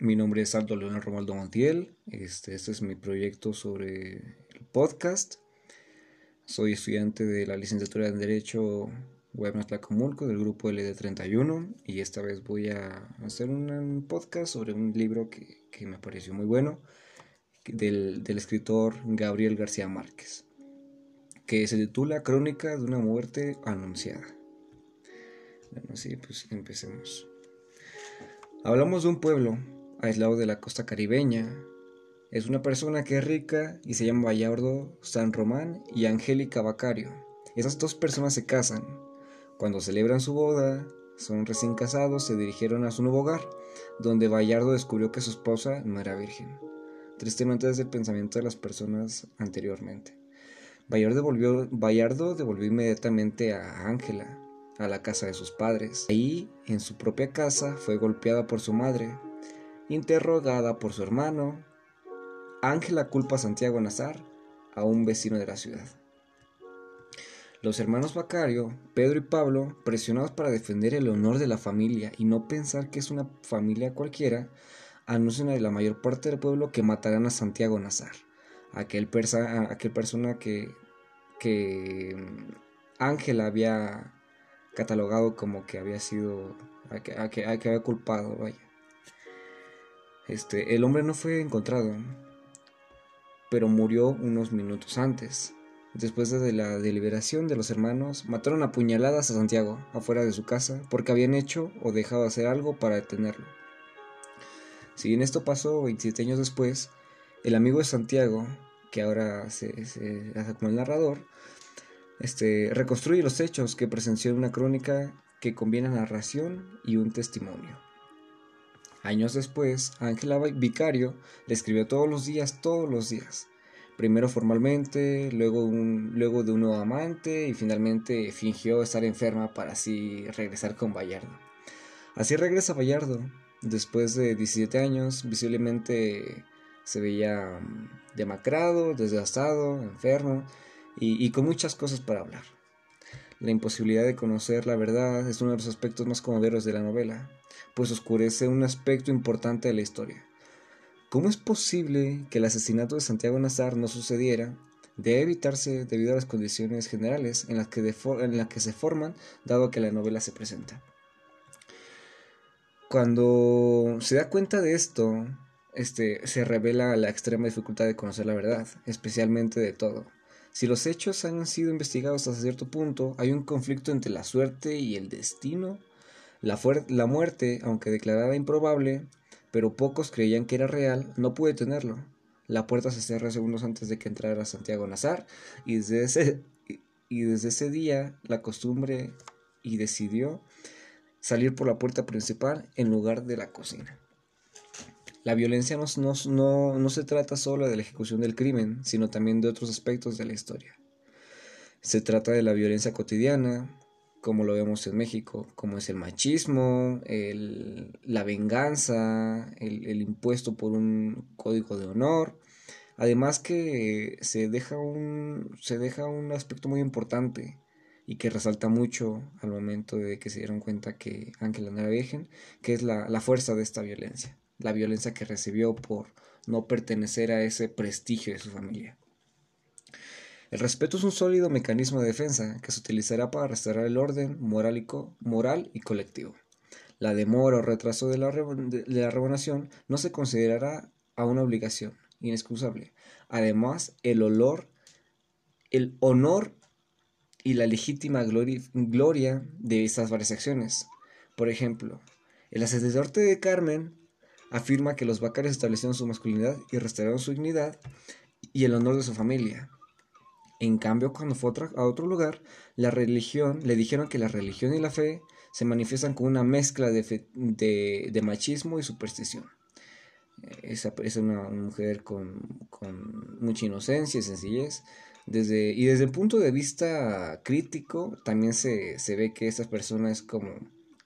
Mi nombre es Aldo Leonel Romaldo Montiel. Este, este es mi proyecto sobre el podcast. Soy estudiante de la licenciatura en Derecho Webmas Tlacomulco del grupo LD31 y esta vez voy a hacer un podcast sobre un libro que, que me pareció muy bueno del, del escritor Gabriel García Márquez que se titula Crónica de una muerte anunciada. Bueno, sí, pues empecemos. Hablamos de un pueblo aislado de la costa caribeña. Es una persona que es rica y se llama Bayardo San Román y Angélica Bacario. Esas dos personas se casan. Cuando celebran su boda, son recién casados, se dirigieron a su nuevo hogar, donde Bayardo descubrió que su esposa no era virgen. Tristemente es el pensamiento de las personas anteriormente. Bayardo devolvió, Bayardo devolvió inmediatamente a Ángela a la casa de sus padres. Ahí, en su propia casa, fue golpeada por su madre, interrogada por su hermano. Ángela culpa a Santiago Nazar, a un vecino de la ciudad. Los hermanos Bacario, Pedro y Pablo, presionados para defender el honor de la familia y no pensar que es una familia cualquiera, anuncian a la mayor parte del pueblo que matarán a Santiago Nazar, aquel, aquel persona que, que mm, Ángela había catalogado como que había sido, a que, que, había culpado, vaya. Este, el hombre no fue encontrado, pero murió unos minutos antes. Después de la deliberación de los hermanos, mataron a puñaladas a Santiago afuera de su casa porque habían hecho o dejado de hacer algo para detenerlo. Si bien esto pasó 27 años después, el amigo de Santiago, que ahora se, se hace como el narrador, este, reconstruye los hechos que presenció en una crónica que combina narración y un testimonio. Años después, Ángela Vicario le escribió todos los días, todos los días. Primero formalmente, luego, luego de un nuevo amante y finalmente fingió estar enferma para así regresar con Bayardo. Así regresa Bayardo. Después de 17 años, visiblemente se veía mm, demacrado, desgastado, enfermo y, con muchas cosas para hablar. La imposibilidad de conocer la verdad es uno de los aspectos más conmovedores de la novela, pues oscurece un aspecto importante de la historia. ¿Cómo es posible que el asesinato de Santiago Nazar no sucediera? Debe evitarse debido a las condiciones generales en las que, se forman, dado que la novela se presenta. Cuando se da cuenta de esto, este, se revela la extrema dificultad de conocer la verdad, especialmente de todo. Si los hechos han sido investigados hasta cierto punto, hay un conflicto entre la suerte y el destino. La, muerte, aunque declarada improbable, pero pocos creían que era real, no pude tenerlo. La puerta se cerró segundos antes de que entrara Santiago Nazar y desde ese, y desde ese día la costumbre y decidió salir por la puerta principal en lugar de la cocina. La violencia no, se trata solo de la ejecución del crimen, sino también de otros aspectos de la historia. Se trata de la violencia cotidiana, como lo vemos en México, como es el machismo, la venganza, el, impuesto por un código de honor. Además que se deja un, aspecto muy importante y que resalta mucho al momento de que se dieron cuenta que Ángela no era virgen, que es la fuerza de esta violencia la violencia que recibió por no pertenecer a ese prestigio de su familia. El respeto es un sólido mecanismo de defensa que se utilizará para restaurar el orden moral y, moral y colectivo. La demora o retraso de la, de la revonación no se considerará a una obligación inexcusable. Además, el olor, el honor y la legítima gloria, gloria de estas varias acciones. Por ejemplo, el sacerdote de Carmen afirma que los Bacarios establecieron su masculinidad y restauraron su dignidad y el honor de su familia. En cambio, cuando fue a otro lugar, la religión, le dijeron que la religión y la fe se manifiestan con una mezcla de, machismo y superstición. Esa es una, mujer con, con, mucha inocencia y sencillez. Desde, y desde el punto de vista crítico, también se, se ve que esta persona es como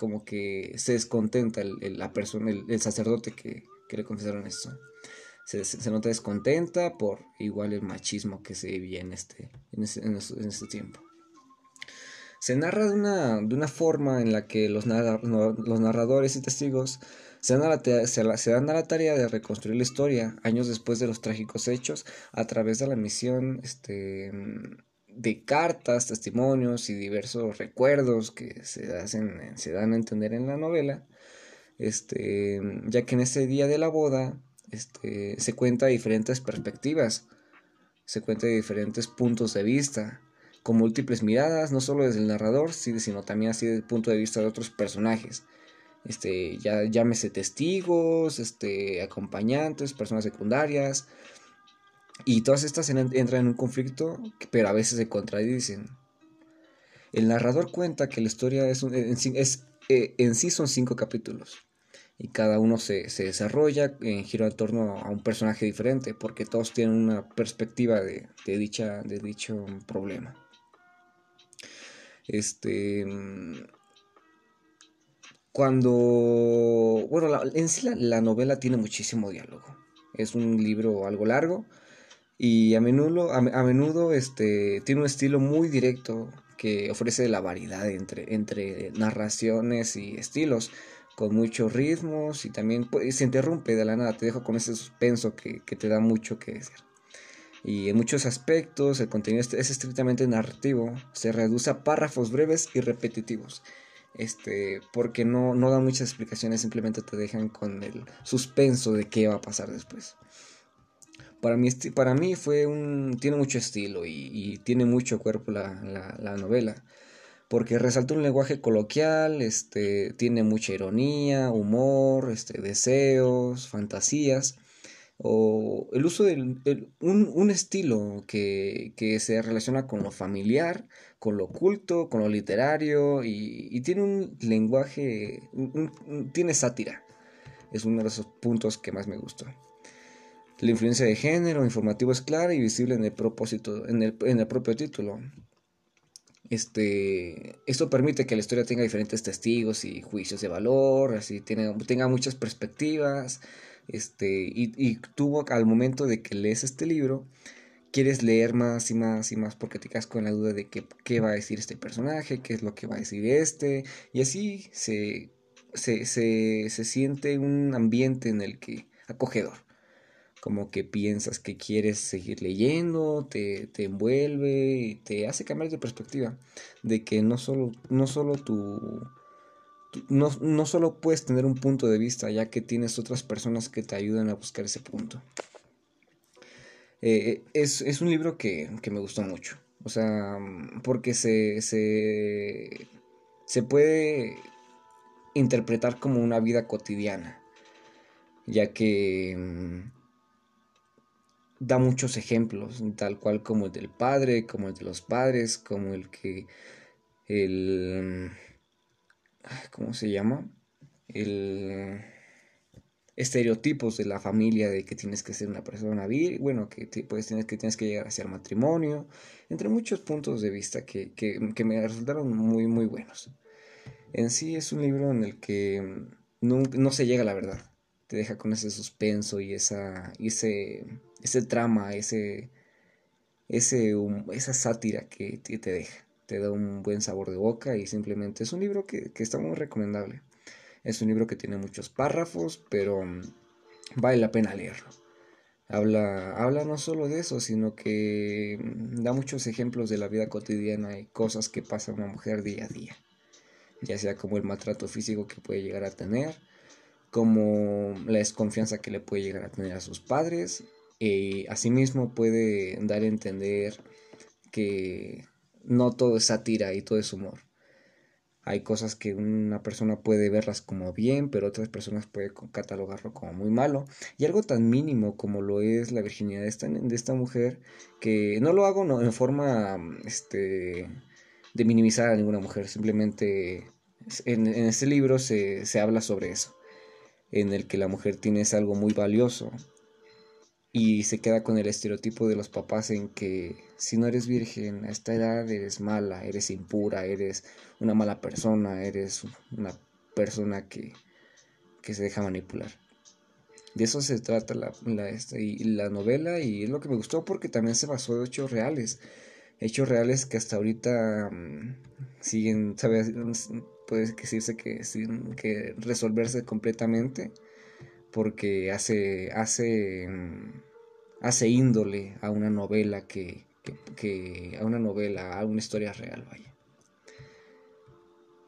como que se descontenta el, la persona, el, sacerdote que, le confesaron esto. Se, nota descontenta por igual el machismo que se vivía en este, en tiempo. Se narra de una, de una forma en la que los, los narradores y testigos Se dan, a la, se dan a la tarea de reconstruir la historia años después de los trágicos hechos a través de la misión este, de cartas, testimonios y diversos recuerdos que se, hacen, se dan a entender en la novela, este, ya que en ese día de la boda este, se cuenta diferentes perspectivas, se cuenta de diferentes puntos de vista, con múltiples miradas, no solo desde el narrador, sino también así desde el punto de vista de otros personajes. Este, ya llámese testigos, este, acompañantes, personas secundarias, y todas estas entran en un conflicto, pero a veces se contradicen. El narrador cuenta que la historia es, es eh, en sí son cinco capítulos y cada uno se, se, desarrolla en giro en torno a un personaje diferente porque todos tienen una perspectiva de, de, dicha, de dicho problema. Este cuando, bueno, en sí la, novela tiene muchísimo diálogo. Es un libro algo largo y a menudo, a, menudo este, tiene un estilo muy directo que ofrece la variedad entre, narraciones y estilos, con muchos ritmos y también se interrumpe de la nada, te dejo con ese suspenso que, que te da mucho que decir. Y en muchos aspectos el contenido es estrictamente narrativo, se reduce a párrafos breves y repetitivos este, porque no, no dan muchas explicaciones, simplemente te dejan con el suspenso de qué va a pasar después. Para mí, para mí fue un, tiene mucho estilo y, tiene mucho cuerpo la, la, novela, porque resalta un lenguaje coloquial, este, tiene mucha ironía, humor, este, deseos, fantasías, o el uso de un, un, estilo que, que se relaciona con lo familiar, con lo oculto, con lo literario y, tiene un lenguaje, tiene sátira. Es uno de esos puntos que más me gustó. La influencia de género informativo es clara y visible en el propósito, en el, en el propio título. Este, esto permite que la historia tenga diferentes testigos y juicios de valor, así tiene, tenga muchas perspectivas. Este, y, y tuvo al momento de que lees este libro, quieres leer más y más y más porque te quedas con la duda de qué va a decir este personaje, qué es lo que va a decir este, y así se, se, se, siente un ambiente en el que acogedor, como que piensas que quieres seguir leyendo, te, te envuelve y te hace cambiar de perspectiva, de que no solo, no solo tu... No, no solo puedes tener un punto de vista, ya que tienes otras personas que te ayudan a buscar ese punto. Eh, es, un libro que, me gustó mucho. O sea, porque se, se, se puede interpretar como una vida cotidiana, ya que mm, da muchos ejemplos, tal cual como el del padre, como el de los padres, como el que el ¿cómo se llama? El estereotipos de la familia de que tienes que ser una persona vir, bueno, que pues tienes que tienes que llegar hacia el matrimonio, entre muchos puntos de vista que, me resultaron muy muy buenos. En sí es un libro en el que no, se llega a la verdad, te deja con ese suspenso y esa ese ese trama, ese ese esa sátira que te deja, te da un buen sabor de boca y simplemente es un libro que, que está muy recomendable. Es un libro que tiene muchos párrafos, pero mm, vale la pena leerlo. Habla, habla no solo de eso, sino que mm, da muchos ejemplos de la vida cotidiana y cosas que pasa una mujer día a día. Ya sea como el maltrato físico que puede llegar a tener, como la desconfianza que le puede llegar a tener a sus padres, y asimismo puede dar a entender que no todo es sátira y todo es humor. Hay cosas que una persona puede verlas como bien, pero otras personas pueden catalogarlo como muy malo. Y algo tan mínimo como lo es la virginidad de esta, de esta mujer, que no lo hago no, en forma este, de minimizar a ninguna mujer, simplemente en, en este libro se, se habla sobre eso, en el que la mujer tiene algo muy valioso y se queda con el estereotipo de los papás en que si no eres virgen a esta edad eres mala, eres impura, eres una mala persona, eres una persona que, que se deja manipular. De eso se trata la, la, la novela y es lo que me gustó porque también se basó en hechos reales. Hechos reales que hasta ahorita mm, siguen, ¿sabes? puede decirse que que resolverse completamente porque hace hace mm, hace índole a una novela que, que, a una novela a una historia real vaya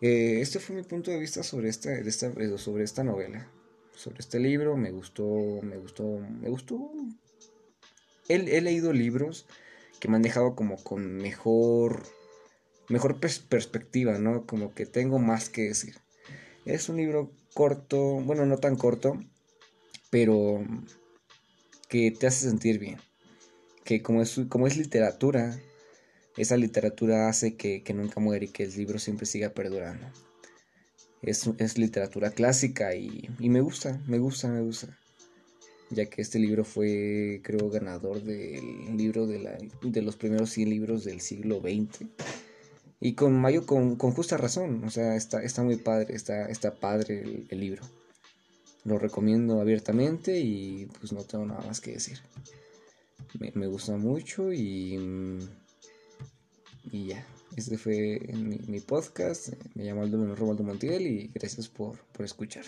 eh, este fue mi punto de vista sobre esta, esta, sobre esta novela sobre este libro me gustó me gustó me gustó he, he leído libros que me han dejado como con mejor mejor perspectiva, ¿no? Como que tengo más que decir. Es un libro corto, bueno, no tan corto, pero que te hace sentir bien. Que como es, como es literatura, esa literatura hace que, nunca muere y que el libro siempre siga perdurando. Es, es literatura clásica y, y, me gusta, me gusta, me gusta. Ya que este libro fue, creo, ganador del libro de, la, de los primeros 100 libros del siglo XX y con Mayo con, justa razón, o sea, está, está muy padre, está, está padre el, libro. Lo recomiendo abiertamente y pues no tengo nada más que decir. Me, gusta mucho y, y ya. Este fue mi, mi podcast. Me llamo Aldo Robaldo Montiel y gracias por, por escuchar.